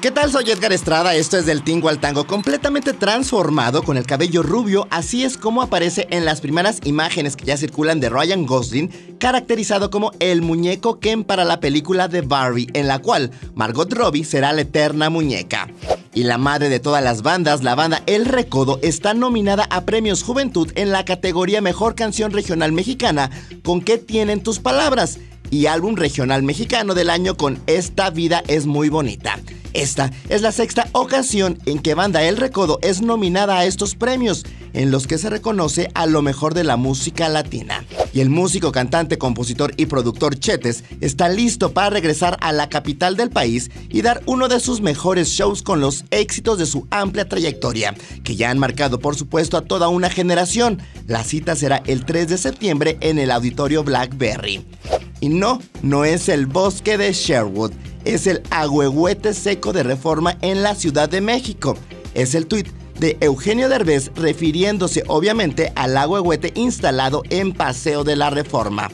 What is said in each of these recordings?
¿Qué tal? Soy Edgar Estrada, esto es del Tingo al Tango, completamente transformado con el cabello rubio, así es como aparece en las primeras imágenes que ya circulan de Ryan Gosling, caracterizado como el muñeco Ken para la película de Barbie, en la cual Margot Robbie será la eterna muñeca. Y la madre de todas las bandas, la banda El Recodo, está nominada a Premios Juventud en la categoría Mejor Canción Regional Mexicana con ¿Qué tienen tus palabras? y álbum regional mexicano del año con Esta vida es muy bonita. Esta es la sexta ocasión en que Banda El Recodo es nominada a estos premios, en los que se reconoce a lo mejor de la música latina. Y el músico, cantante, compositor y productor Chetes está listo para regresar a la capital del país y dar uno de sus mejores shows con los éxitos de su amplia trayectoria, que ya han marcado por supuesto a toda una generación. La cita será el 3 de septiembre en el Auditorio Blackberry. Y no, no es el bosque de Sherwood, es el agüehuete seco de reforma en la Ciudad de México. Es el tuit de Eugenio Derbez refiriéndose obviamente al agüehuete instalado en Paseo de la Reforma.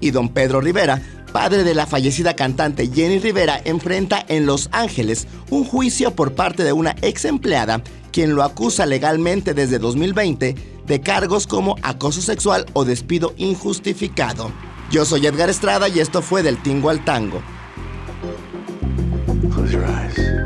Y don Pedro Rivera, padre de la fallecida cantante Jenny Rivera, enfrenta en Los Ángeles un juicio por parte de una ex empleada quien lo acusa legalmente desde 2020 de cargos como acoso sexual o despido injustificado. Yo soy Edgar Estrada y esto fue del Tingo al Tango. Close your eyes.